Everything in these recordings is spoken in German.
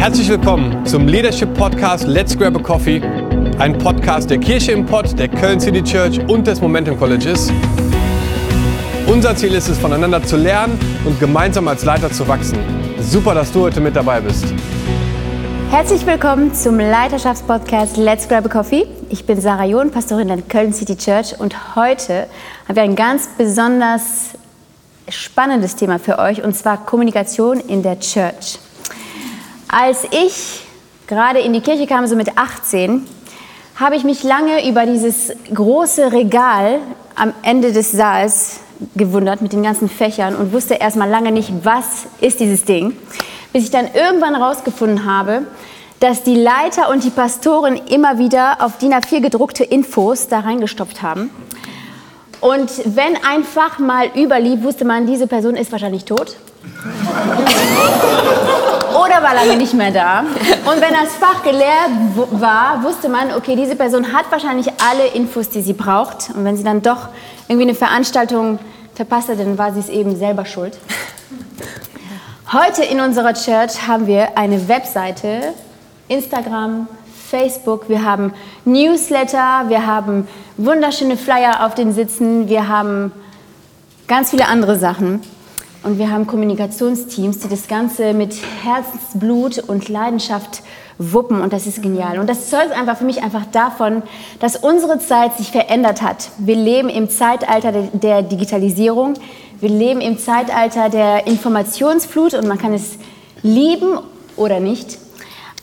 Herzlich willkommen zum Leadership Podcast Let's Grab a Coffee, ein Podcast der Kirche im Pott, der Köln City Church und des Momentum Colleges. Unser Ziel ist es, voneinander zu lernen und gemeinsam als Leiter zu wachsen. Super, dass du heute mit dabei bist. Herzlich willkommen zum Leiterschaftspodcast Let's Grab a Coffee. Ich bin Sarah John, Pastorin der Köln City Church und heute haben wir ein ganz besonders spannendes Thema für euch und zwar Kommunikation in der Church. Als ich gerade in die Kirche kam, so mit 18, habe ich mich lange über dieses große Regal am Ende des Saals gewundert mit den ganzen Fächern und wusste erstmal lange nicht, was ist dieses Ding, bis ich dann irgendwann herausgefunden habe, dass die Leiter und die Pastoren immer wieder auf DIN A4 gedruckte Infos da reingestopft haben. Und wenn ein Fach mal überlief, wusste man, diese Person ist wahrscheinlich tot oder war lange nicht mehr da. Und wenn das Fach geleert war, wusste man, okay, diese Person hat wahrscheinlich alle Infos, die sie braucht. Und wenn sie dann doch irgendwie eine Veranstaltung verpasst hat, dann war sie es eben selber schuld. Heute in unserer Church haben wir eine Webseite, Instagram, Facebook, wir haben Newsletter, wir haben wunderschöne Flyer auf den Sitzen, wir haben ganz viele andere Sachen. Und wir haben Kommunikationsteams, die das Ganze mit Herzensblut und Leidenschaft wuppen. Und das ist genial. Und das zeugt einfach für mich einfach davon, dass unsere Zeit sich verändert hat. Wir leben im Zeitalter der Digitalisierung. Wir leben im Zeitalter der Informationsflut und man kann es lieben oder nicht.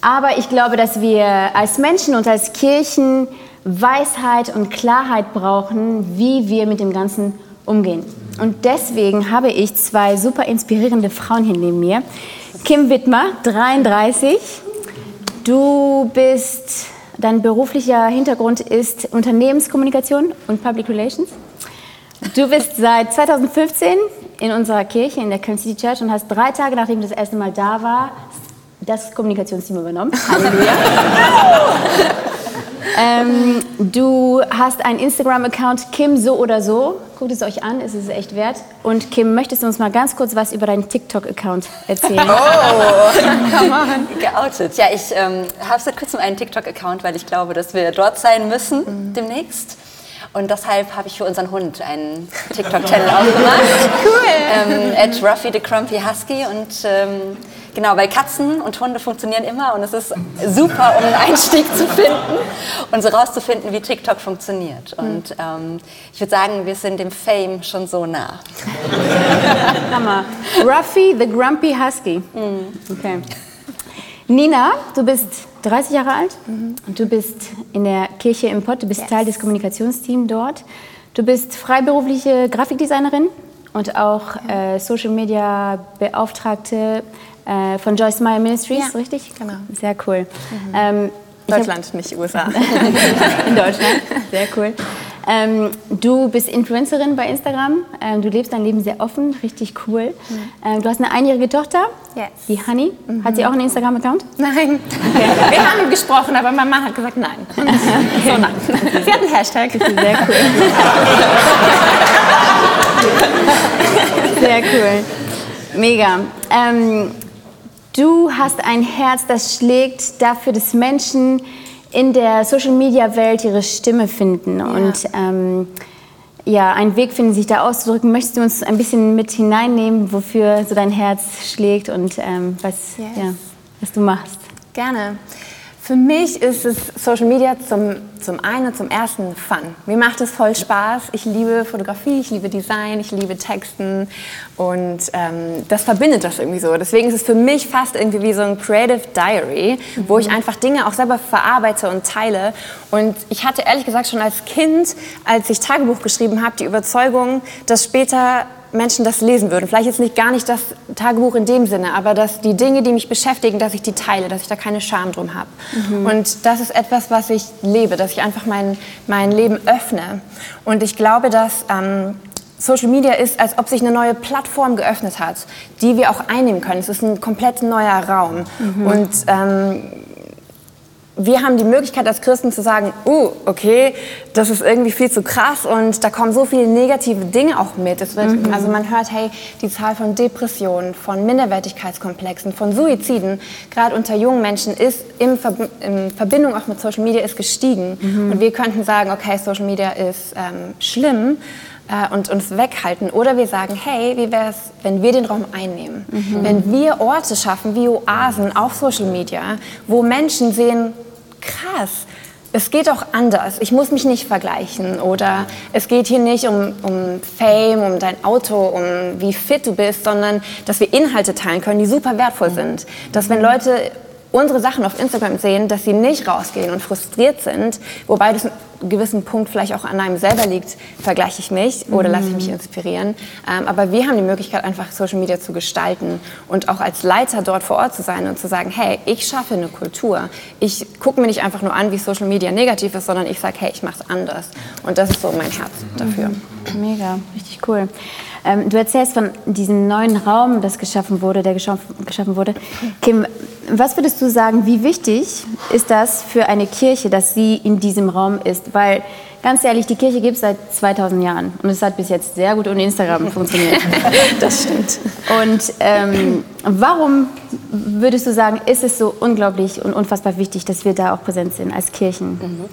Aber ich glaube, dass wir als Menschen und als Kirchen Weisheit und Klarheit brauchen, wie wir mit dem Ganzen umgehen. Und deswegen habe ich zwei super inspirierende Frauen hier neben mir. Kim Wittmer, 33. Du bist, dein beruflicher Hintergrund ist Unternehmenskommunikation und Public Relations. Du bist seit 2015 in unserer Kirche, in der Köln City Church und hast drei Tage, nachdem du das erste Mal da war, das Kommunikationsteam übernommen. Halleluja. Ähm, du hast einen Instagram-Account, Kim so oder so. Guckt es euch an, es ist echt wert. Und Kim, möchtest du uns mal ganz kurz was über deinen TikTok-Account erzählen? Oh, come on. Geoutet. Ja, ich ähm, habe seit kurzem einen TikTok-Account, weil ich glaube, dass wir dort sein müssen mhm. demnächst. Und deshalb habe ich für unseren Hund einen TikTok-Channel aufgemacht. Cool. Ähm, at Ruffy the Crumpy Husky. Und ähm, Genau, weil Katzen und Hunde funktionieren immer und es ist super, um einen Einstieg zu finden und so rauszufinden, wie TikTok funktioniert. Und ähm, ich würde sagen, wir sind dem Fame schon so nah. Hammer. Ruffy, the Grumpy Husky. Mhm. Okay. Nina, du bist 30 Jahre alt mhm. und du bist in der Kirche im Pott, du bist. Teil des Kommunikationsteams dort. Du bist freiberufliche Grafikdesignerin und auch äh, Social Media Beauftragte äh, von Joyce Meyer Ministries, ja. richtig? Genau. Sehr cool. Mhm. Ähm, Deutschland, hab, nicht USA. in Deutschland, sehr cool. Ähm, du bist Influencerin bei Instagram. Ähm, du lebst dein Leben sehr offen, richtig cool. Mhm. Ähm, du hast eine einjährige Tochter, yes. die Honey. Mhm. Hat sie auch einen Instagram-Account? Nein. Okay. Wir haben gesprochen, aber mein Mann hat gesagt nein. Okay. So nein. Sie hat einen Hashtag. Das ist sehr cool. sehr cool. Mega. Du hast ein Herz, das schlägt dafür, dass Menschen in der Social-Media-Welt ihre Stimme finden ja. und ähm, ja, einen Weg finden, sich da auszudrücken. Möchtest du uns ein bisschen mit hineinnehmen, wofür so dein Herz schlägt und ähm, was, yes. ja, was du machst? Gerne. Für mich ist es Social Media zum, zum einen zum ersten Fun. Mir macht es voll Spaß. Ich liebe Fotografie, ich liebe Design, ich liebe Texten und ähm, das verbindet das irgendwie so. Deswegen ist es für mich fast irgendwie wie so ein Creative Diary, mhm. wo ich einfach Dinge auch selber verarbeite und teile. Und ich hatte ehrlich gesagt schon als Kind, als ich Tagebuch geschrieben habe, die Überzeugung, dass später Menschen das lesen würden. Vielleicht jetzt nicht gar nicht das Tagebuch in dem Sinne, aber dass die Dinge, die mich beschäftigen, dass ich die teile, dass ich da keine Scham drum habe. Mhm. Und das ist etwas, was ich lebe, dass ich einfach mein, mein Leben öffne. Und ich glaube, dass ähm, Social Media ist, als ob sich eine neue Plattform geöffnet hat, die wir auch einnehmen können. Es ist ein komplett neuer Raum. Mhm. Und ähm, wir haben die Möglichkeit als Christen zu sagen, uh, okay, das ist irgendwie viel zu krass und da kommen so viele negative Dinge auch mit. Wird, mhm. Also man hört, hey, die Zahl von Depressionen, von Minderwertigkeitskomplexen, von Suiziden, gerade unter jungen Menschen, ist in, Ver in Verbindung auch mit Social Media ist gestiegen. Mhm. Und wir könnten sagen, okay, Social Media ist ähm, schlimm, äh, und uns weghalten. Oder wir sagen, hey, wie wäre es, wenn wir den Raum einnehmen? Mhm. Wenn wir Orte schaffen wie Oasen auf Social Media, wo Menschen sehen, krass, es geht auch anders. Ich muss mich nicht vergleichen. Oder es geht hier nicht um, um Fame, um dein Auto, um wie fit du bist, sondern dass wir Inhalte teilen können, die super wertvoll sind. Dass wenn Leute unsere Sachen auf Instagram sehen, dass sie nicht rausgehen und frustriert sind, wobei das einen gewissen Punkt vielleicht auch an einem selber liegt, vergleiche ich mich oder lasse ich mich mhm. inspirieren. Ähm, aber wir haben die Möglichkeit, einfach Social Media zu gestalten und auch als Leiter dort vor Ort zu sein und zu sagen, hey, ich schaffe eine Kultur. Ich gucke mir nicht einfach nur an, wie Social Media negativ ist, sondern ich sage, hey, ich mache es anders. Und das ist so mein Herz dafür. Mhm. Mega, richtig cool. Ähm, du erzählst von diesem neuen Raum, das geschaffen wurde, der geschaffen wurde. Kim, was würdest du sagen, wie wichtig ist das für eine Kirche, dass sie in diesem Raum ist? Weil ganz ehrlich, die Kirche gibt es seit 2000 Jahren und es hat bis jetzt sehr gut ohne Instagram funktioniert. das stimmt. Und ähm, warum würdest du sagen, ist es so unglaublich und unfassbar wichtig, dass wir da auch präsent sind als Kirchen? Mhm.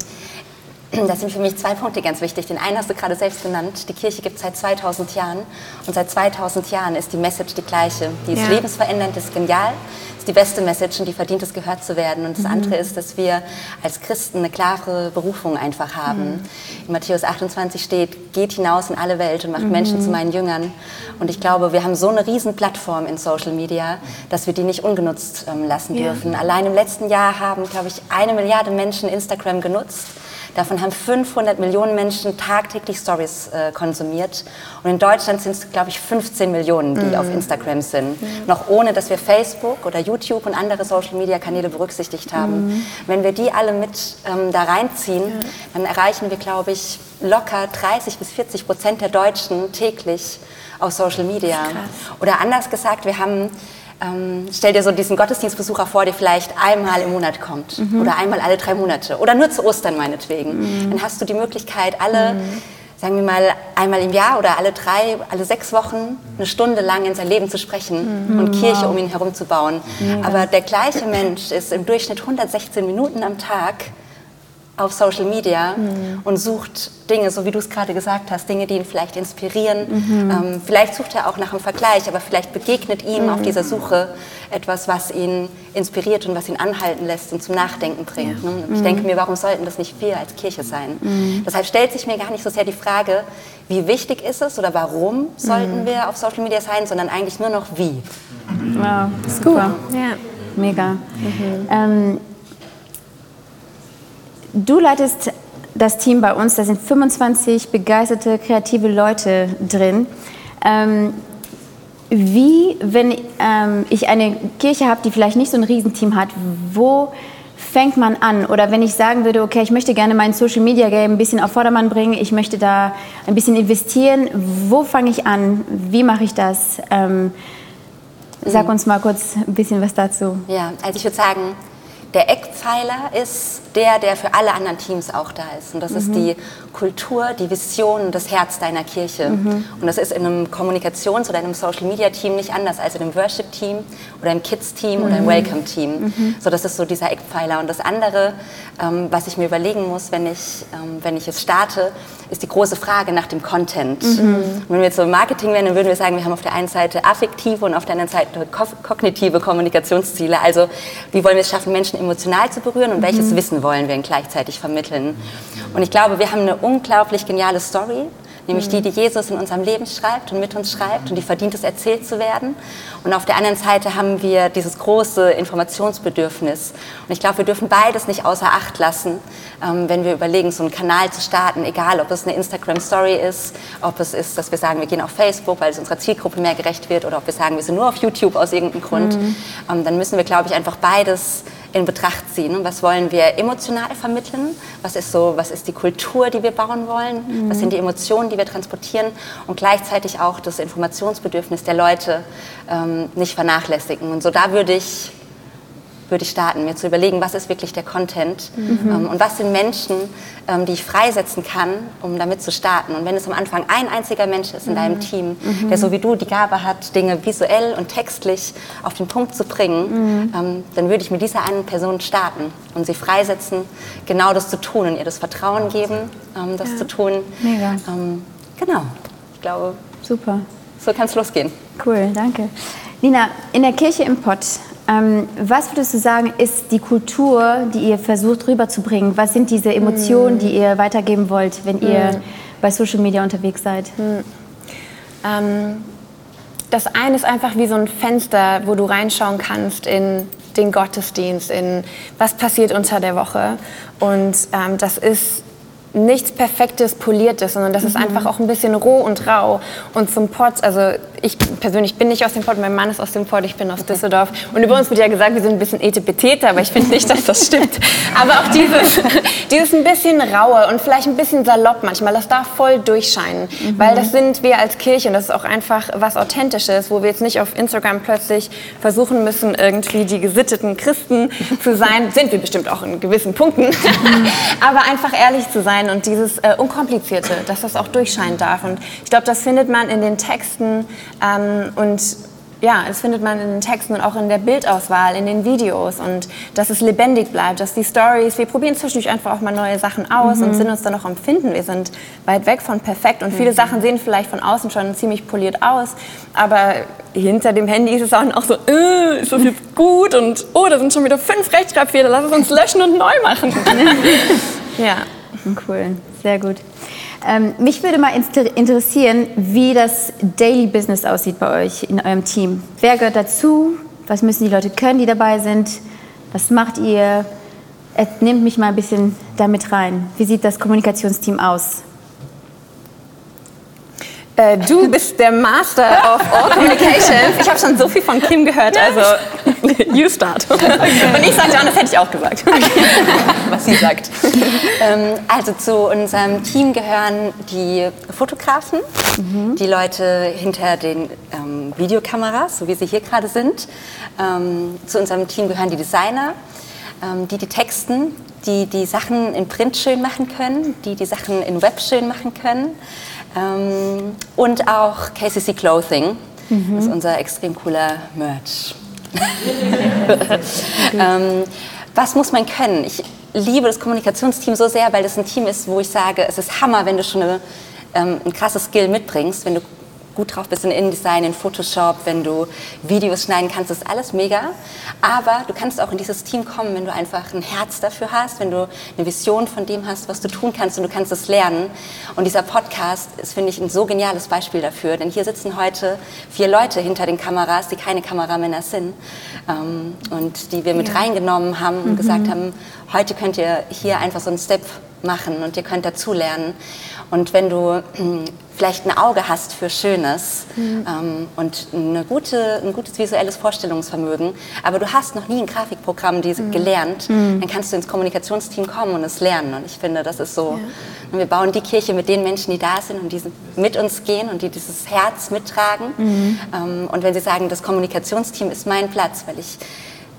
Das sind für mich zwei Punkte ganz wichtig. Den einen hast du gerade selbst genannt. Die Kirche gibt es seit 2000 Jahren. Und seit 2000 Jahren ist die Message die gleiche. Die ist ja. lebensverändernd, ist genial. Ist die beste Message und die verdient es, gehört zu werden. Und das mhm. andere ist, dass wir als Christen eine klare Berufung einfach haben. Mhm. In Matthäus 28 steht, geht hinaus in alle Welt und macht mhm. Menschen zu meinen Jüngern. Und ich glaube, wir haben so eine riesen Plattform in Social Media, dass wir die nicht ungenutzt ähm, lassen ja. dürfen. Allein im letzten Jahr haben, glaube ich, eine Milliarde Menschen Instagram genutzt. Davon haben 500 Millionen Menschen tagtäglich Stories äh, konsumiert. Und in Deutschland sind es, glaube ich, 15 Millionen, die mhm. auf Instagram sind. Mhm. Noch ohne, dass wir Facebook oder YouTube und andere Social-Media-Kanäle berücksichtigt haben. Mhm. Wenn wir die alle mit ähm, da reinziehen, ja. dann erreichen wir, glaube ich, locker 30 bis 40 Prozent der Deutschen täglich auf Social Media. Oder anders gesagt, wir haben ähm, stell dir so diesen Gottesdienstbesucher vor, der vielleicht einmal im Monat kommt mhm. oder einmal alle drei Monate oder nur zu Ostern meinetwegen. Mhm. Dann hast du die Möglichkeit, alle, mhm. sagen wir mal, einmal im Jahr oder alle drei, alle sechs Wochen eine Stunde lang in sein Leben zu sprechen mhm. und Kirche wow. um ihn herum zu bauen. Aber der gleiche Mensch ist im Durchschnitt 116 Minuten am Tag auf Social Media mhm. und sucht Dinge, so wie du es gerade gesagt hast, Dinge, die ihn vielleicht inspirieren. Mhm. Ähm, vielleicht sucht er auch nach einem Vergleich, aber vielleicht begegnet ihm mhm. auf dieser Suche etwas, was ihn inspiriert und was ihn anhalten lässt und zum Nachdenken bringt. Ja. Ne? Ich denke mhm. mir, warum sollten das nicht wir als Kirche sein? Mhm. Deshalb stellt sich mir gar nicht so sehr die Frage, wie wichtig ist es oder warum sollten mhm. wir auf Social Media sein, sondern eigentlich nur noch wie. Wow, super. Ja. Mega. Ähm, Du leitest das Team bei uns, da sind 25 begeisterte, kreative Leute drin. Ähm, wie, wenn ähm, ich eine Kirche habe, die vielleicht nicht so ein Riesenteam hat, wo fängt man an? Oder wenn ich sagen würde, okay, ich möchte gerne mein Social Media Game ein bisschen auf Vordermann bringen, ich möchte da ein bisschen investieren, wo fange ich an? Wie mache ich das? Ähm, sag mhm. uns mal kurz ein bisschen was dazu. Ja, also ich würde sagen, der Eckpfeiler ist der, der für alle anderen Teams auch da ist. Und das mhm. ist die Kultur, die Vision und das Herz deiner Kirche. Mhm. Und das ist in einem Kommunikations- oder einem Social-Media-Team nicht anders als in einem Worship-Team oder im Kids-Team mhm. oder im Welcome-Team. Mhm. So, das ist so dieser Eckpfeiler. Und das andere, ähm, was ich mir überlegen muss, wenn ich, ähm, wenn ich es starte, ist die große Frage nach dem Content. Mhm. Wenn wir jetzt so im Marketing wären, dann würden wir sagen, wir haben auf der einen Seite affektive und auf der anderen Seite kognitive Kommunikationsziele. Also wie wollen wir es schaffen, Menschen emotional zu berühren und welches mhm. Wissen wollen wir gleichzeitig vermitteln. Und ich glaube, wir haben eine unglaublich geniale Story nämlich die, die Jesus in unserem Leben schreibt und mit uns schreibt und die verdient es, erzählt zu werden. Und auf der anderen Seite haben wir dieses große Informationsbedürfnis. Und ich glaube, wir dürfen beides nicht außer Acht lassen, ähm, wenn wir überlegen, so einen Kanal zu starten, egal ob es eine Instagram-Story ist, ob es ist, dass wir sagen, wir gehen auf Facebook, weil es unserer Zielgruppe mehr gerecht wird, oder ob wir sagen, wir sind nur auf YouTube aus irgendeinem Grund. Mhm. Ähm, dann müssen wir, glaube ich, einfach beides in Betracht ziehen. Was wollen wir emotional vermitteln? Was ist, so, was ist die Kultur, die wir bauen wollen? Mhm. Was sind die Emotionen, die wir transportieren? Und gleichzeitig auch das Informationsbedürfnis der Leute ähm, nicht vernachlässigen. Und so da würde ich würde ich starten, mir zu überlegen, was ist wirklich der Content mhm. ähm, und was sind Menschen, ähm, die ich freisetzen kann, um damit zu starten. Und wenn es am Anfang ein einziger Mensch ist in mhm. deinem Team, mhm. der so wie du die Gabe hat, Dinge visuell und textlich auf den Punkt zu bringen, mhm. ähm, dann würde ich mit dieser einen Person starten und sie freisetzen, genau das zu tun und ihr das Vertrauen geben, ähm, das ja. zu tun. Mega. Ähm, genau, ich glaube. Super. So kann es losgehen. Cool, danke. Nina, in der Kirche im Pott, ähm, was würdest du sagen, ist die Kultur, die ihr versucht rüberzubringen? Was sind diese Emotionen, mm. die ihr weitergeben wollt, wenn ihr mm. bei Social Media unterwegs seid? Mm. Ähm, das eine ist einfach wie so ein Fenster, wo du reinschauen kannst in den Gottesdienst, in was passiert unter der Woche. Und ähm, das ist nichts Perfektes, Poliertes, sondern das ist mhm. einfach auch ein bisschen roh und rau. Und zum Pott, also ich persönlich bin nicht aus dem Pott, mein Mann ist aus dem Pott, ich bin aus Düsseldorf. Und über uns wird ja gesagt, wir sind ein bisschen etepetete, aber ich finde nicht, dass das stimmt. Aber auch dieses, dieses ein bisschen raue und vielleicht ein bisschen salopp manchmal, das darf voll durchscheinen. Mhm. Weil das sind wir als Kirche und das ist auch einfach was Authentisches, wo wir jetzt nicht auf Instagram plötzlich versuchen müssen, irgendwie die gesitteten Christen zu sein. Sind wir bestimmt auch in gewissen Punkten. Mhm. aber einfach ehrlich zu sein sein und dieses äh, Unkomplizierte, dass das auch durchscheinen darf. Und ich glaube, das findet man in den Texten ähm, und ja, das findet man in den Texten und auch in der Bildauswahl, in den Videos und dass es lebendig bleibt, dass die Stories, wir probieren zwischendurch einfach auch mal neue Sachen aus mhm. und sind uns dann auch am Finden. Wir sind weit weg von perfekt und viele mhm. Sachen sehen vielleicht von außen schon ziemlich poliert aus, aber hinter dem Handy ist es auch noch so, äh, ist das jetzt gut und oh, da sind schon wieder fünf Rechtschreibfehler, lass es uns löschen und neu machen. ja. Cool, sehr gut. Ähm, mich würde mal interessieren, wie das Daily Business aussieht bei euch in eurem Team. Wer gehört dazu? Was müssen die Leute können, die dabei sind? Was macht ihr? Nehmt mich mal ein bisschen damit rein. Wie sieht das Kommunikationsteam aus? Äh, du bist der Master of All Communications. Ich habe schon so viel von Kim gehört, also you start. Und ich sagte, das hätte ich auch gesagt, was sie sagt. Ähm, also zu unserem Team gehören die Fotografen, mhm. die Leute hinter den ähm, Videokameras, so wie sie hier gerade sind. Ähm, zu unserem Team gehören die Designer, ähm, die die Texten, die die Sachen in Print schön machen können, die die Sachen in Web schön machen können. Ähm, und auch KCC Clothing, mhm. das ist unser extrem cooler Merch. ähm, was muss man können? Ich liebe das Kommunikationsteam so sehr, weil das ein Team ist, wo ich sage, es ist Hammer, wenn du schon eine, ähm, ein krasses Skill mitbringst, wenn du gut drauf bist in InDesign, in Photoshop, wenn du Videos schneiden kannst, ist alles mega. Aber du kannst auch in dieses Team kommen, wenn du einfach ein Herz dafür hast, wenn du eine Vision von dem hast, was du tun kannst und du kannst es lernen. Und dieser Podcast ist, finde ich, ein so geniales Beispiel dafür. Denn hier sitzen heute vier Leute hinter den Kameras, die keine Kameramänner sind ähm, und die wir mit ja. reingenommen haben und mhm. gesagt haben, heute könnt ihr hier einfach so einen Step machen und ihr könnt dazulernen. Und wenn du vielleicht ein Auge hast für Schönes mhm. ähm, und eine gute, ein gutes visuelles Vorstellungsvermögen, aber du hast noch nie ein Grafikprogramm die, mhm. gelernt, mhm. dann kannst du ins Kommunikationsteam kommen und es lernen. Und ich finde, das ist so, ja. wir bauen die Kirche mit den Menschen, die da sind und die mit uns gehen und die dieses Herz mittragen. Mhm. Ähm, und wenn sie sagen, das Kommunikationsteam ist mein Platz, weil ich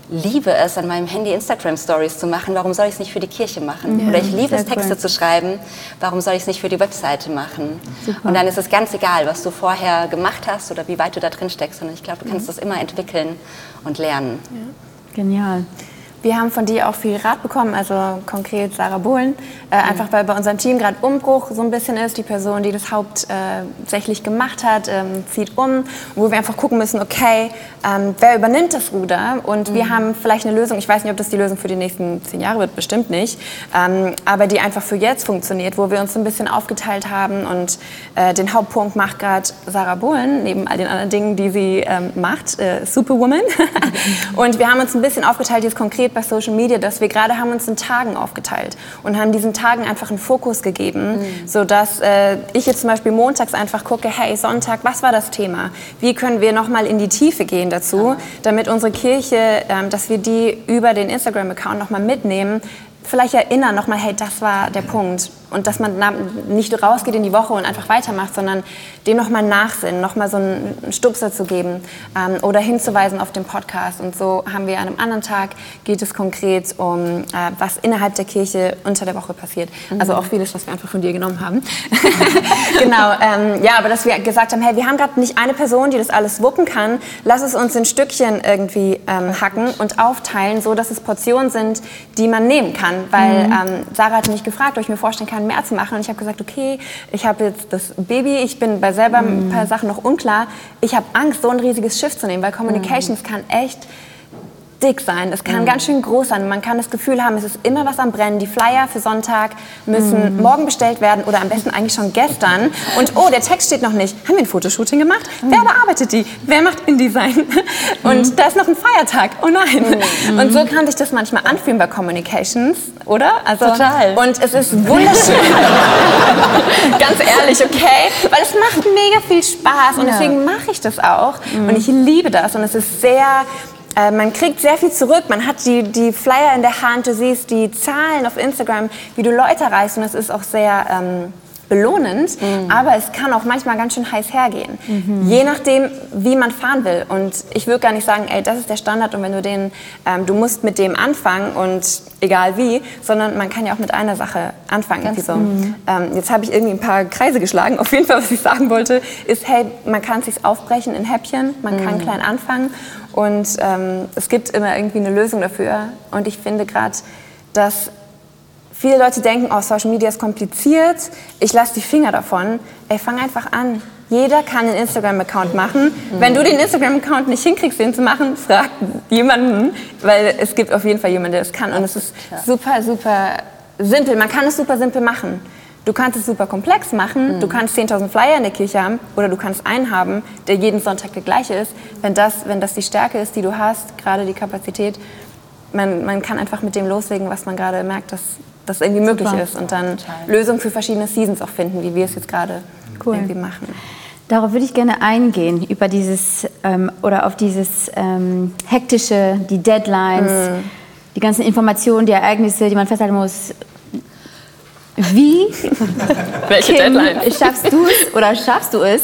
liebe es, an meinem Handy Instagram-Stories zu machen. Warum soll ich es nicht für die Kirche machen? Ja, Oder ich liebe es, Texte cool. zu schreiben. Warum soll ich es nicht für die Webseite machen? Super. Und dann ist es ganz egal, was du vorher gemacht hast oder wie weit du da drin steckst. Und ich glaube, du kannst mhm. das immer entwickeln und lernen. Ja. Genial. Wir haben von dir auch viel Rat bekommen, also konkret Sarah Bohlen, äh, mhm. einfach weil bei unserem Team gerade Umbruch so ein bisschen ist. Die Person, die das hauptsächlich äh, gemacht hat, ähm, zieht um, wo wir einfach gucken müssen, okay, ähm, wer übernimmt das Ruder? Und mhm. wir haben vielleicht eine Lösung, ich weiß nicht, ob das die Lösung für die nächsten zehn Jahre wird, bestimmt nicht, ähm, aber die einfach für jetzt funktioniert, wo wir uns ein bisschen aufgeteilt haben und äh, den Hauptpunkt macht gerade Sarah Bohlen, neben all den anderen Dingen, die sie ähm, macht, äh, Superwoman. und wir haben uns ein bisschen aufgeteilt, jetzt konkret bei Social Media, dass wir gerade haben uns in Tagen aufgeteilt und haben diesen Tagen einfach einen Fokus gegeben, mhm. sodass äh, ich jetzt zum Beispiel montags einfach gucke, hey, Sonntag, was war das Thema? Wie können wir nochmal in die Tiefe gehen dazu, damit unsere Kirche, äh, dass wir die über den Instagram-Account nochmal mitnehmen, vielleicht erinnern nochmal, hey, das war der Punkt. Und dass man nicht rausgeht in die Woche und einfach weitermacht, sondern dem nochmal nachsinnen, nochmal so einen Stupser zu geben ähm, oder hinzuweisen auf den Podcast. Und so haben wir an einem anderen Tag, geht es konkret um, äh, was innerhalb der Kirche unter der Woche passiert. Mhm. Also auch vieles, was wir einfach von dir genommen haben. genau, ähm, ja, aber dass wir gesagt haben, hey, wir haben gerade nicht eine Person, die das alles wuppen kann, lass es uns in Stückchen irgendwie ähm, hacken und aufteilen, so dass es Portionen sind, die man nehmen kann. Weil mhm. ähm, Sarah hat mich gefragt, ob ich mir vorstellen kann, mehr zu machen. Und ich habe gesagt, okay, ich habe jetzt das Baby, ich bin bei selber mhm. ein paar Sachen noch unklar. Ich habe Angst, so ein riesiges Schiff zu nehmen, weil Communications mhm. kann echt dick sein, es kann mhm. ganz schön groß sein. Man kann das Gefühl haben, es ist immer was am Brennen. Die Flyer für Sonntag müssen mhm. morgen bestellt werden oder am besten eigentlich schon gestern. Und oh, der Text steht noch nicht. Haben wir ein Fotoshooting gemacht? Mhm. Wer bearbeitet die? Wer macht InDesign? Und mhm. da ist noch ein Feiertag. Oh nein. Mhm. Und so kann sich das manchmal anfühlen bei Communications, oder? Also, Total. Und es ist wunderschön. ganz ehrlich, okay? Weil es macht mega viel Spaß und ja. deswegen mache ich das auch. Und mhm. ich liebe das und es ist sehr äh, man kriegt sehr viel zurück. Man hat die, die Flyer in der Hand, du siehst die Zahlen auf Instagram, wie du Leute erreichst und es ist auch sehr ähm, belohnend, mhm. aber es kann auch manchmal ganz schön heiß hergehen. Mhm. Je nachdem, wie man fahren will. Und ich würde gar nicht sagen, ey, das ist der Standard und wenn du den, ähm, du musst mit dem anfangen und egal wie, sondern man kann ja auch mit einer Sache anfangen. So. Mhm. Ähm, jetzt habe ich irgendwie ein paar Kreise geschlagen. Auf jeden Fall, was ich sagen wollte, ist, hey, man kann es sich aufbrechen in Häppchen, man kann mhm. klein anfangen und ähm, es gibt immer irgendwie eine Lösung dafür. Und ich finde gerade, dass viele Leute denken, oh, Social Media ist kompliziert, ich lasse die Finger davon. Ey, fang einfach an. Jeder kann einen Instagram-Account machen. Mhm. Wenn du den Instagram-Account nicht hinkriegst, den zu machen, frag jemanden, weil es gibt auf jeden Fall jemanden, der das kann. Und es ist super, super simpel. Man kann es super simpel machen. Du kannst es super komplex machen, mhm. du kannst 10.000 Flyer in der Kirche haben oder du kannst einen haben, der jeden Sonntag der gleiche ist. Wenn das, wenn das die Stärke ist, die du hast, gerade die Kapazität, man, man kann einfach mit dem loslegen, was man gerade merkt, dass das irgendwie möglich super. ist und dann. Lösungen für verschiedene Seasons auch finden, wie wir es jetzt gerade cool. irgendwie machen. Darauf würde ich gerne eingehen, über dieses ähm, oder auf dieses ähm, hektische, die Deadlines, mm. die ganzen Informationen, die Ereignisse, die man festhalten muss. Wie Welche Kim, Deadline? schaffst du es oder schaffst du es,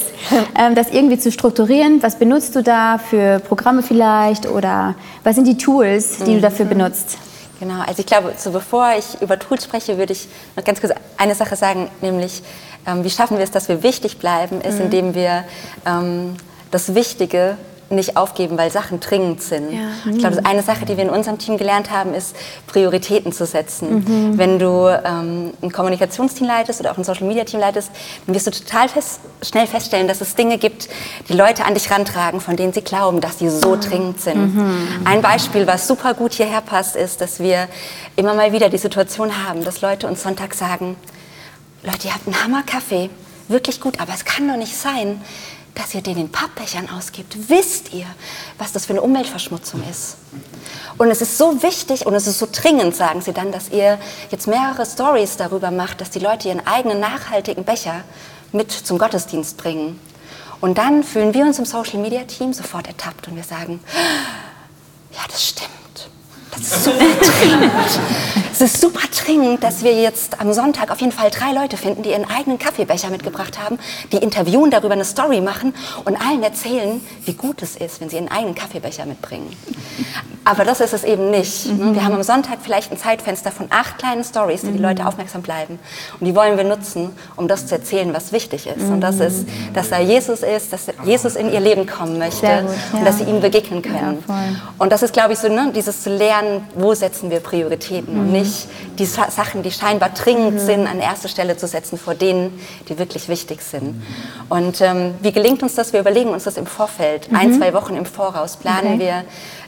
ähm, das irgendwie zu strukturieren? Was benutzt du da für Programme vielleicht oder was sind die Tools, die mhm. du dafür benutzt? Genau, also ich glaube, so bevor ich über Tools spreche, würde ich noch ganz kurz eine Sache sagen, nämlich ähm, wie schaffen wir es, dass wir wichtig bleiben, ist, mhm. indem wir ähm, das Wichtige nicht aufgeben, weil Sachen dringend sind. Ja. Ich glaube, eine Sache, die wir in unserem Team gelernt haben, ist Prioritäten zu setzen. Mhm. Wenn du ähm, ein Kommunikationsteam leitest oder auch ein Social Media Team leitest, dann wirst du total fest, schnell feststellen, dass es Dinge gibt, die Leute an dich rantragen, von denen sie glauben, dass sie so mhm. dringend sind. Mhm. Ein Beispiel, was super gut hierher passt, ist, dass wir immer mal wieder die Situation haben, dass Leute uns Sonntag sagen, Leute, ihr habt einen Hammer-Kaffee, wirklich gut, aber es kann doch nicht sein, dass ihr den in Pappbechern ausgibt, wisst ihr, was das für eine Umweltverschmutzung ist. Und es ist so wichtig und es ist so dringend, sagen sie dann, dass ihr jetzt mehrere Stories darüber macht, dass die Leute ihren eigenen nachhaltigen Becher mit zum Gottesdienst bringen. Und dann fühlen wir uns im Social Media Team sofort ertappt und wir sagen, ja, das stimmt. Das ist super dringend. Es ist super dringend, dass wir jetzt am Sonntag auf jeden Fall drei Leute finden, die ihren eigenen Kaffeebecher mitgebracht haben, die interviewen, darüber eine Story machen und allen erzählen, wie gut es ist, wenn sie ihren eigenen Kaffeebecher mitbringen. Aber das ist es eben nicht. Mhm. Wir haben am Sonntag vielleicht ein Zeitfenster von acht kleinen Stories, die die Leute aufmerksam bleiben. Und die wollen wir nutzen, um das zu erzählen, was wichtig ist. Und das ist, dass da Jesus ist, dass Jesus in ihr Leben kommen möchte gut, ja. und dass sie ihm begegnen können. Ja, und das ist, glaube ich, so ne, dieses zu lernen, wo setzen wir Prioritäten mhm. und nicht die Sachen, die scheinbar dringend mhm. sind, an erste Stelle zu setzen vor denen, die wirklich wichtig sind. Und ähm, wie gelingt uns das? Wir überlegen uns das im Vorfeld, ein, mhm. zwei Wochen im Voraus planen okay. wir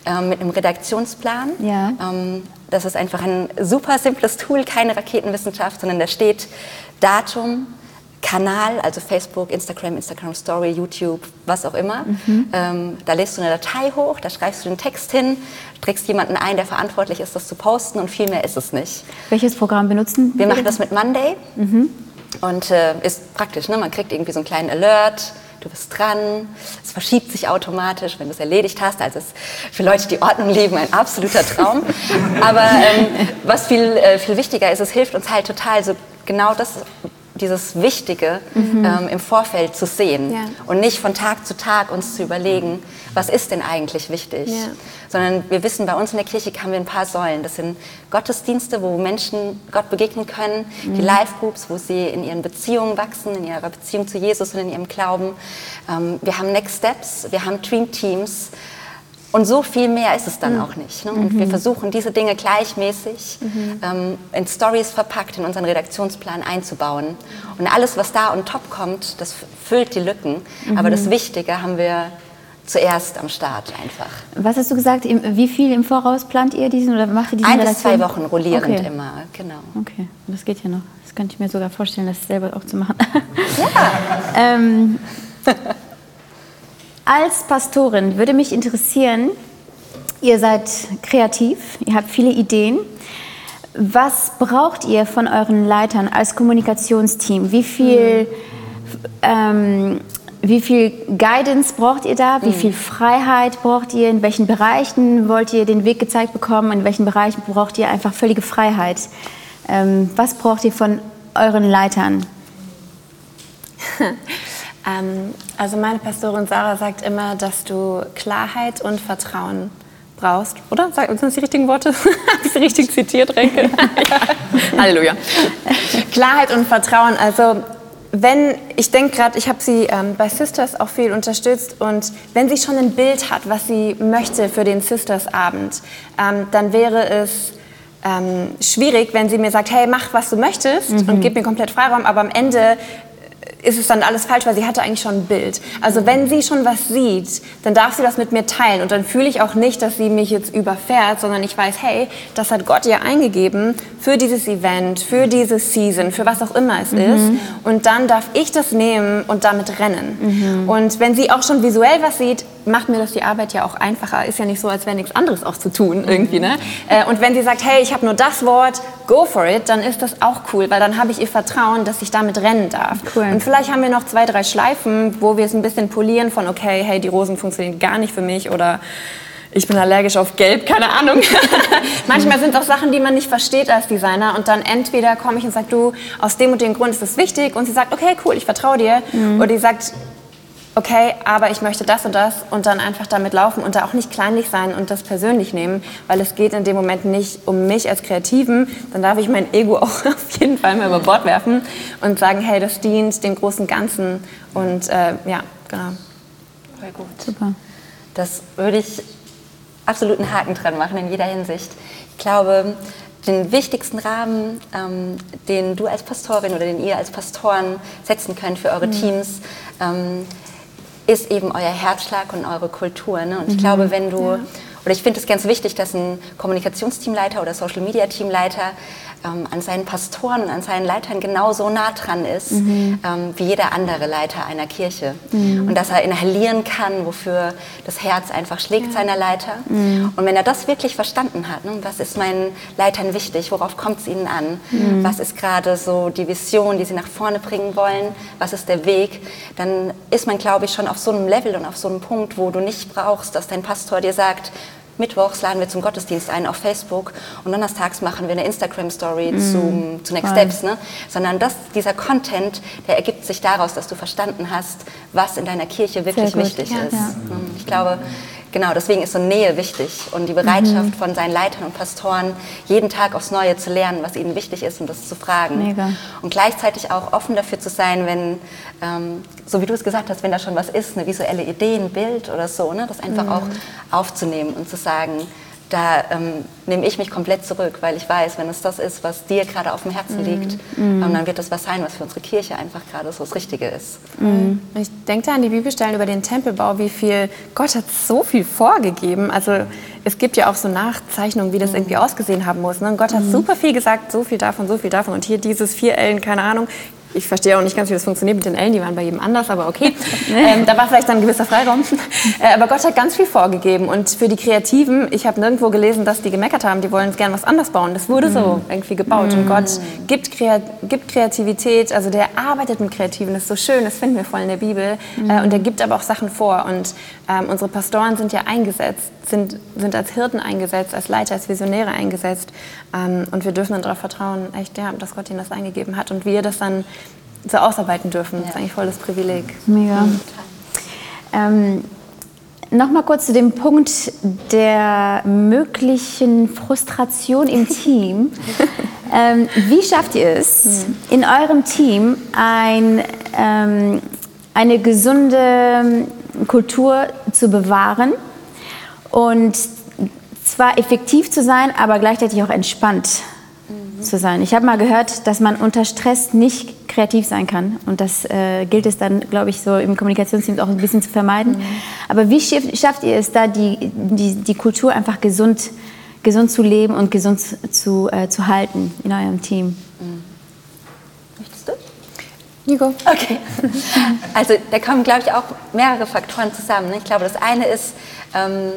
ähm, mit einem Redaktionsplan. Ja. Ähm, das ist einfach ein super simples Tool, keine Raketenwissenschaft, sondern da steht Datum, Kanal, also Facebook, Instagram, Instagram Story, YouTube, was auch immer. Mhm. Ähm, da lädst du eine Datei hoch, da schreibst du den Text hin, trägst jemanden ein, der verantwortlich ist, das zu posten und viel mehr ist es nicht. Welches Programm benutzen Wir machen das mit Monday mhm. und äh, ist praktisch, ne? man kriegt irgendwie so einen kleinen Alert, du bist dran, es verschiebt sich automatisch, wenn du es erledigt hast. Also es ist für Leute, die Ordnung lieben, ein absoluter Traum. Aber ähm, was viel, äh, viel wichtiger ist, es hilft uns halt total, so genau das dieses Wichtige mhm. ähm, im Vorfeld zu sehen ja. und nicht von Tag zu Tag uns zu überlegen, was ist denn eigentlich wichtig, ja. sondern wir wissen, bei uns in der Kirche haben wir ein paar Säulen. Das sind Gottesdienste, wo Menschen Gott begegnen können, mhm. die Live-Groups, wo sie in ihren Beziehungen wachsen, in ihrer Beziehung zu Jesus und in ihrem Glauben. Ähm, wir haben Next Steps, wir haben Dream Teams, und so viel mehr ist es dann mhm. auch nicht. Ne? Und mhm. wir versuchen, diese Dinge gleichmäßig mhm. ähm, in Stories verpackt in unseren Redaktionsplan einzubauen. Und alles, was da on top kommt, das füllt die Lücken. Aber das mhm. Wichtige haben wir zuerst am Start einfach. Was hast du gesagt? Wie viel im Voraus plant ihr diesen oder macht ihr diesen? Ein bis zwei Wochen rollierend okay. immer, genau. Okay, das geht ja noch. Das könnte ich mir sogar vorstellen, das selber auch zu machen. Ja. ähm, als Pastorin würde mich interessieren, ihr seid kreativ, ihr habt viele Ideen. Was braucht ihr von euren Leitern als Kommunikationsteam? Wie viel, ähm, wie viel Guidance braucht ihr da? Wie mhm. viel Freiheit braucht ihr? In welchen Bereichen wollt ihr den Weg gezeigt bekommen? In welchen Bereichen braucht ihr einfach völlige Freiheit? Ähm, was braucht ihr von euren Leitern? Ähm, also meine Pastorin Sarah sagt immer, dass du Klarheit und Vertrauen brauchst, oder? Sind das die richtigen Worte? Habe ich sie richtig zitiert, Renke? ja. Halleluja. Klarheit und Vertrauen. Also wenn, ich denke gerade, ich habe sie ähm, bei Sisters auch viel unterstützt und wenn sie schon ein Bild hat, was sie möchte für den Sisters-Abend, ähm, dann wäre es ähm, schwierig, wenn sie mir sagt, hey, mach, was du möchtest mhm. und gib mir komplett Freiraum, aber am Ende ist es dann alles falsch, weil sie hatte eigentlich schon ein Bild. Also wenn sie schon was sieht, dann darf sie das mit mir teilen und dann fühle ich auch nicht, dass sie mich jetzt überfährt, sondern ich weiß, hey, das hat Gott ihr eingegeben für dieses Event, für diese Season, für was auch immer es mhm. ist und dann darf ich das nehmen und damit rennen. Mhm. Und wenn sie auch schon visuell was sieht, macht mir das die Arbeit ja auch einfacher. Ist ja nicht so, als wäre nichts anderes auch zu tun irgendwie. Ne? Äh, und wenn sie sagt, hey, ich habe nur das Wort, go for it, dann ist das auch cool, weil dann habe ich ihr Vertrauen, dass ich damit rennen darf. Cool. Und vielleicht haben wir noch zwei, drei Schleifen, wo wir es ein bisschen polieren von, okay, hey, die Rosen funktionieren gar nicht für mich oder ich bin allergisch auf Gelb, keine Ahnung. Manchmal sind es auch Sachen, die man nicht versteht als Designer und dann entweder komme ich und sage, du, aus dem und dem Grund ist das wichtig und sie sagt, okay, cool, ich vertraue dir. Mhm. Oder die sagt, okay, aber ich möchte das und das und dann einfach damit laufen und da auch nicht kleinlich sein und das persönlich nehmen, weil es geht in dem Moment nicht um mich als Kreativen, dann darf ich mein Ego auch auf jeden Fall mal über Bord werfen und sagen, hey, das dient dem großen Ganzen und äh, ja, genau. Voll gut. Super. Das würde ich absolut einen Haken dran machen in jeder Hinsicht. Ich glaube, den wichtigsten Rahmen, ähm, den du als Pastorin oder den ihr als Pastoren setzen könnt für eure mhm. Teams, ähm, ist eben euer Herzschlag und eure Kultur. Ne? Und ich mhm. glaube, wenn du, ja. oder ich finde es ganz wichtig, dass ein Kommunikationsteamleiter oder Social Media Teamleiter ähm, an seinen Pastoren und an seinen Leitern genauso nah dran ist mhm. ähm, wie jeder andere Leiter einer Kirche. Mhm. Und dass er inhalieren kann, wofür das Herz einfach schlägt ja. seiner Leiter. Mhm. Und wenn er das wirklich verstanden hat, ne, was ist meinen Leitern wichtig, worauf kommt es ihnen an, mhm. was ist gerade so die Vision, die sie nach vorne bringen wollen, was ist der Weg, dann ist man, glaube ich, schon auf so einem Level und auf so einem Punkt, wo du nicht brauchst, dass dein Pastor dir sagt, Mittwochs laden wir zum Gottesdienst ein auf Facebook und donnerstags machen wir eine Instagram-Story mm. zu, zu Next Steps. Ne? Sondern das, dieser Content, der ergibt sich daraus, dass du verstanden hast, was in deiner Kirche wirklich wichtig ja, ist. Ja. Ich glaube, Genau, deswegen ist so Nähe wichtig und die Bereitschaft mhm. von seinen Leitern und Pastoren, jeden Tag aufs Neue zu lernen, was ihnen wichtig ist und das zu fragen. Mega. Und gleichzeitig auch offen dafür zu sein, wenn, ähm, so wie du es gesagt hast, wenn da schon was ist, eine visuelle Idee, ein Bild oder so, ne, das einfach mhm. auch aufzunehmen und zu sagen, da ähm, nehme ich mich komplett zurück, weil ich weiß, wenn es das ist, was dir gerade auf dem Herzen mm. liegt, mm. Ähm, dann wird das was sein, was für unsere Kirche einfach gerade so das Richtige ist. Mm. Ich denke da an die Bibelstellen über den Tempelbau, wie viel Gott hat so viel vorgegeben. Also es gibt ja auch so Nachzeichnungen, wie das mm. irgendwie ausgesehen haben muss. Ne? Und Gott hat mm. super viel gesagt, so viel davon, so viel davon und hier dieses vier Ellen, keine Ahnung ich verstehe auch nicht ganz, wie das funktioniert mit den Ellen, die waren bei jedem anders, aber okay. ähm, da war vielleicht dann ein gewisser Freiraum. äh, aber Gott hat ganz viel vorgegeben und für die Kreativen, ich habe nirgendwo gelesen, dass die gemeckert haben, die wollen gerne was anders bauen. Das wurde so irgendwie gebaut und Gott gibt, Krea gibt Kreativität, also der arbeitet mit Kreativen, das ist so schön, das finden wir voll in der Bibel äh, und er gibt aber auch Sachen vor und ähm, unsere Pastoren sind ja eingesetzt, sind, sind als Hirten eingesetzt, als Leiter, als Visionäre eingesetzt ähm, und wir dürfen dann darauf vertrauen, echt, ja, dass Gott ihnen das eingegeben hat und wir das dann so ausarbeiten dürfen. Das ist eigentlich voll das Privileg. Mega. Ähm, Nochmal kurz zu dem Punkt der möglichen Frustration im Team. ähm, wie schafft ihr es, in eurem Team ein, ähm, eine gesunde Kultur zu bewahren und zwar effektiv zu sein, aber gleichzeitig auch entspannt zu sein? Ich habe mal gehört, dass man unter Stress nicht kreativ sein kann. Und das äh, gilt es dann, glaube ich, so im Kommunikationsteam auch ein bisschen zu vermeiden. Aber wie schafft, ihr es da, die, die, die Kultur einfach gesund, gesund zu leben und gesund zu, äh, zu halten in eurem Team? Möchtest du? Nico? Okay. Also da kommen, glaube ich, auch mehrere Faktoren zusammen. ne? Ich glaube, das eine ist, ähm,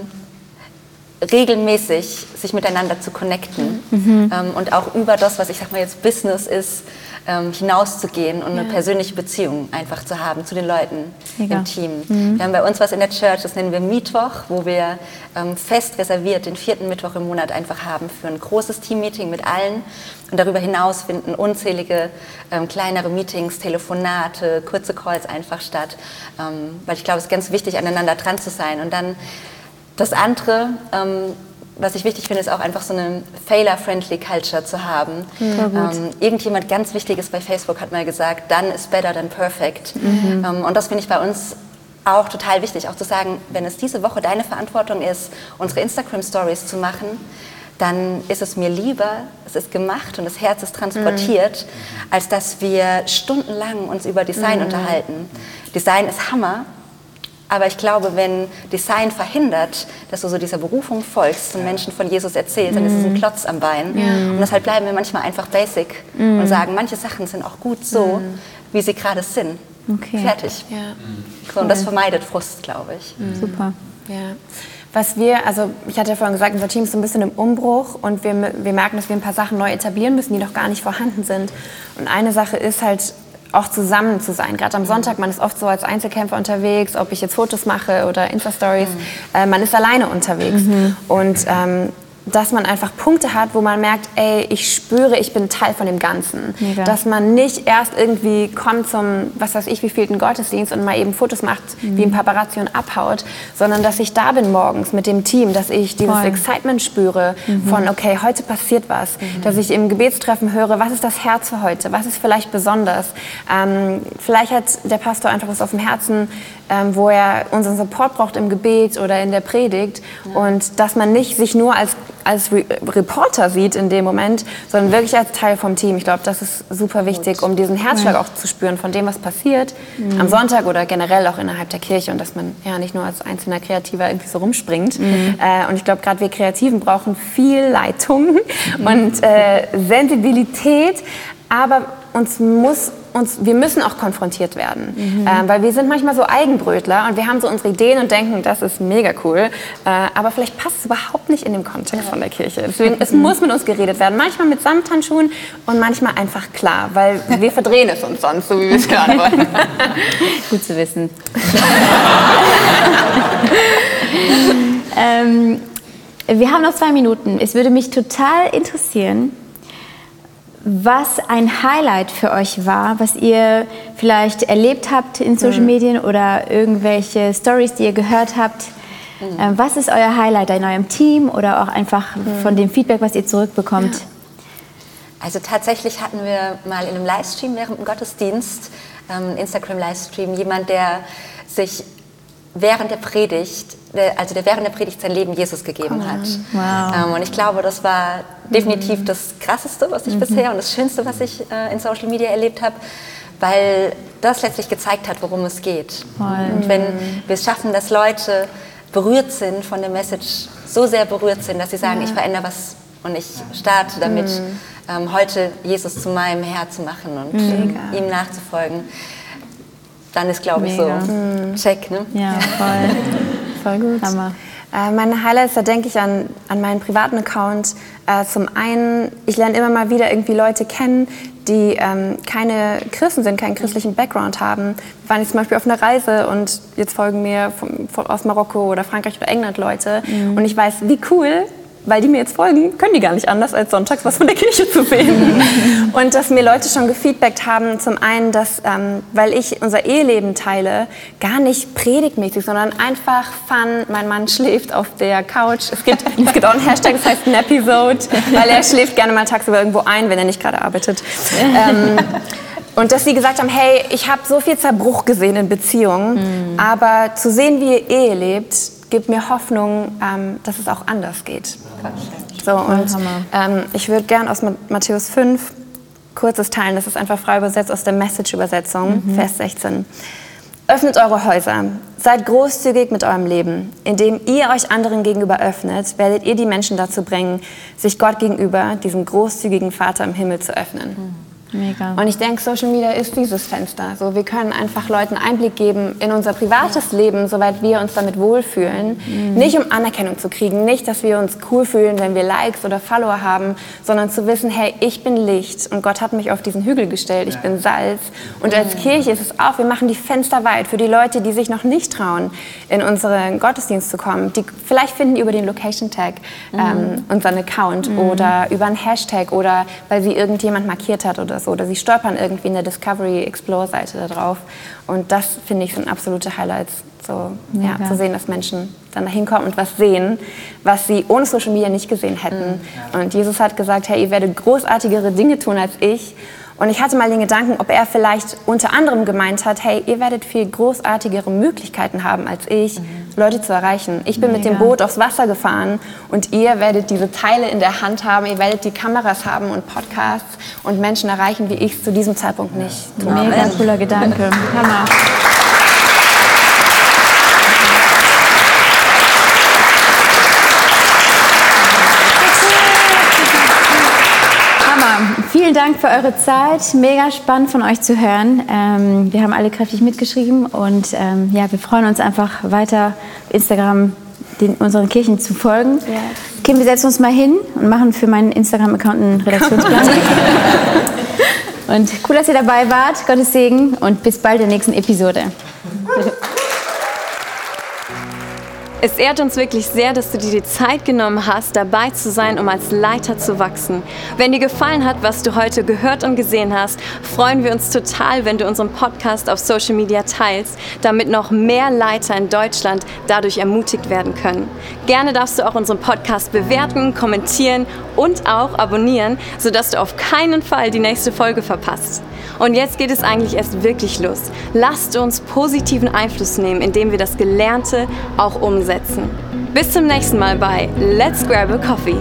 regelmäßig sich miteinander zu connecten ähm, und auch über das, was ich sag mal jetzt Business ist, ähm, hinauszugehen und eine persönliche Beziehung einfach zu haben zu den Leuten Mega. im Team. Wir haben bei uns was in der Church, das nennen wir Mittwoch, wo wir ähm, fest reserviert den vierten Mittwoch im Monat einfach haben für ein großes Teammeeting mit allen. Und darüber hinaus finden unzählige ähm, kleinere Meetings, Telefonate, kurze Calls einfach statt, ähm, weil ich glaube, es ist ganz wichtig, aneinander dran zu sein. Und dann das andere, ähm, was ich wichtig finde, ist auch einfach so eine failure-friendly Culture zu haben. Ähm, irgendjemand ganz Wichtiges bei Facebook hat mal gesagt, done is better than perfect. Ähm, und das finde ich bei uns auch total wichtig, auch zu sagen, wenn es diese Woche deine Verantwortung ist, unsere Instagram-Stories zu machen, dann ist es mir lieber, es ist gemacht und das Herz ist transportiert, als dass wir stundenlang uns über Design unterhalten. Design ist Hammer, aber ich glaube, wenn Design verhindert, dass du so dieser Berufung folgst und Menschen von Jesus erzählst, dann ist es ein Klotz am Bein. Und deshalb bleiben wir manchmal einfach basic und sagen, manche Sachen sind auch gut so, wie sie gerade sind. Okay. Fertig. Ja. So, und das vermeidet Frust, glaube ich. Super. Ja. Was wir, also ich hatte ja vorhin gesagt, unser Team ist so ein bisschen im Umbruch und wir, wir merken, dass wir ein paar Sachen neu etablieren müssen, die noch gar nicht vorhanden sind. Und eine Sache ist halt auch zusammen zu sein. Gerade am Sonntag, man ist oft so als Einzelkämpfer unterwegs, ob ich jetzt Fotos mache oder Insta-Stories, äh, man ist alleine unterwegs. Und ähm, dass man einfach Punkte hat, wo man merkt, ey, ich spüre, ich bin Teil von dem Ganzen. Mega. Dass man nicht erst irgendwie kommt zum, was weiß ich, wievielten Gottesdienst und mal eben Fotos macht, wie ein Paparazzi und abhaut, sondern dass ich da bin morgens mit dem Team, dass ich dieses Voll. Excitement spüre von, okay, heute passiert was, dass ich im Gebetstreffen höre, was ist das Herz für heute, was ist vielleicht besonders. Ähm, vielleicht hat der Pastor einfach was auf dem Herzen, ähm, wo er unseren Support braucht im Gebet oder in der Predigt und dass man nicht sich nur als als Re Reporter sieht in dem Moment, sondern wirklich als Teil vom Team. Ich glaube, das ist super wichtig, um diesen Herzschlag auch zu spüren von dem, was passiert am Sonntag oder generell auch innerhalb der Kirche und dass man ja nicht nur als einzelner Kreativer irgendwie so rumspringt. Äh, und ich glaube, gerade wir Kreativen brauchen viel Leitung und äh, Sensibilität, aber uns muss uns, wir müssen auch konfrontiert werden, ähm, weil wir sind manchmal so Eigenbrötler und wir haben so unsere Ideen und denken, das ist mega cool, äh, aber vielleicht passt es überhaupt nicht in den Kontext von der Kirche. Deswegen, es muss mit uns geredet werden, manchmal mit Samthandschuhen und manchmal einfach klar, weil wir verdrehen es uns sonst, so wie wir es gerade wollen. Gut zu wissen. ähm, wir haben noch zwei Minuten. Es würde mich total interessieren, was ein Highlight für euch war, was ihr vielleicht erlebt habt in Social Medien oder irgendwelche Stories, die ihr gehört habt. Ähm, was ist euer Highlight in eurem Team oder auch einfach von dem Feedback, was ihr zurückbekommt? Also tatsächlich hatten wir mal in einem Livestream während dem Gottesdienst, ähm, Instagram-Livestream, jemand, der sich während der Predigt, der, also der während der Predigt sein Leben Jesus gegeben hat. Wow. Ähm, und ich glaube, das war definitiv das Krasseste, was ich bisher und das Schönste, was ich äh, in Social Media erlebt habe, weil das letztlich gezeigt hat, worum es geht. Und wenn wir es schaffen, dass Leute berührt sind von der Message, so sehr berührt sind, dass sie sagen, ich verändere was und ich starte damit, mhm. ähm, heute Jesus zu meinem Herr zu machen und Mega. ihm nachzufolgen, dann ist, glaube ich, so mhm. check. Ne? Ja, voll. voll gut. Hammer. Äh, meine Highlights, da denke ich an, an meinen privaten Account. Äh, zum einen, ich lerne immer mal wieder irgendwie Leute kennen, die ähm, keine Christen sind, keinen christlichen Background haben. Wir waren jetzt zum Beispiel auf einer Reise und jetzt folgen mir vom, aus Marokko oder Frankreich oder England Leute. Mhm. Und ich weiß, wie cool weil die mir jetzt folgen, können die gar nicht anders, als sonntags was von der Kirche zu sehen. Und dass mir Leute schon gefeedbackt haben, zum einen, dass, ähm, weil ich unser Eheleben teile, gar nicht predigtmäßig, sondern einfach fun, mein Mann schläft auf der Couch. Es gibt, es gibt auch einen Hashtag, das heißt Napisode, weil er schläft gerne mal tagsüber irgendwo ein, wenn er nicht gerade arbeitet. Ähm, und dass sie gesagt haben, hey, ich habe so viel Zerbruch gesehen in Beziehungen, mhm. aber zu sehen, wie ihr Ehe lebt, gibt mir Hoffnung, ähm, dass es auch anders geht. So, und ähm, ich würde gern aus Matthäus 5 kurzes teilen, das ist einfach frei übersetzt aus der Message-Übersetzung, mhm. Vers 16. Öffnet eure Häuser, seid großzügig mit eurem Leben. Indem ihr euch anderen gegenüber öffnet, werdet ihr die Menschen dazu bringen, sich Gott gegenüber, diesem großzügigen Vater im Himmel zu öffnen. Mhm. Mega. Und ich denke, Social Media ist dieses Fenster. So, wir können einfach Leuten Einblick geben in unser privates Leben, soweit wir uns damit wohlfühlen. Mhm. Nicht um Anerkennung zu kriegen, nicht, dass wir uns cool fühlen, wenn wir Likes oder Follower haben, sondern zu wissen, hey, ich bin Licht und Gott hat mich auf diesen Hügel gestellt, ich bin Salz. Und als mhm. Kirche ist es auch, wir machen die Fenster weit für die Leute, die sich noch nicht trauen, in unseren Gottesdienst zu kommen. Die vielleicht finden über den Location Tag mhm. ähm, unseren Account mhm. oder über einen Hashtag oder weil sie irgendjemand markiert hat oder oder so. Oder sie stolpern irgendwie in der Discovery Explore Seite da drauf. Und das finde ich sind absolute Highlights. So, ja, zu sehen, dass Menschen dann da hinkommen und was sehen, was sie ohne Social Media nicht gesehen hätten. Mhm. Und Jesus hat gesagt, hey, ihr werdet großartigere Dinge tun als ich. Und ich hatte mal den Gedanken, ob er vielleicht unter anderem gemeint hat, hey, ihr werdet viel großartigere Möglichkeiten haben als ich, mhm. Leute zu erreichen. Ich bin Mega. mit dem Boot aufs Wasser gefahren und ihr werdet diese Teile in der Hand haben, ihr werdet die Kameras haben und Podcasts und Menschen erreichen, wie ich es zu diesem Zeitpunkt nicht tue. Mega cooler Gedanke. Hammer. Vielen Dank für eure Zeit. Mega spannend von euch zu hören. Ähm, wir haben alle kräftig mitgeschrieben und ähm, ja, wir freuen uns einfach weiter Instagram den, unseren Kirchen zu folgen. Ja. Kim, wir setzen uns mal hin und machen für meinen Instagram-Account einen Redaktionsplan. und cool, dass ihr dabei wart. Gottes Segen und bis bald in der nächsten Episode. Es ehrt uns wirklich sehr, dass du dir die Zeit genommen hast, dabei zu sein, um als Leiter zu wachsen. Wenn dir gefallen hat, was du heute gehört und gesehen hast, freuen wir uns total, wenn du unseren Podcast auf Social Media teilst, damit noch mehr Leiter in Deutschland dadurch ermutigt werden können. Gerne darfst du auch unseren Podcast bewerten, kommentieren und auch abonnieren, sodass du auf keinen Fall die nächste Folge verpasst. Und jetzt geht es eigentlich erst wirklich los. Lasst uns positiven Einfluss nehmen, indem wir das Gelernte auch umsetzen. Bis zum nächsten Mal bei Let's Grab a Coffee.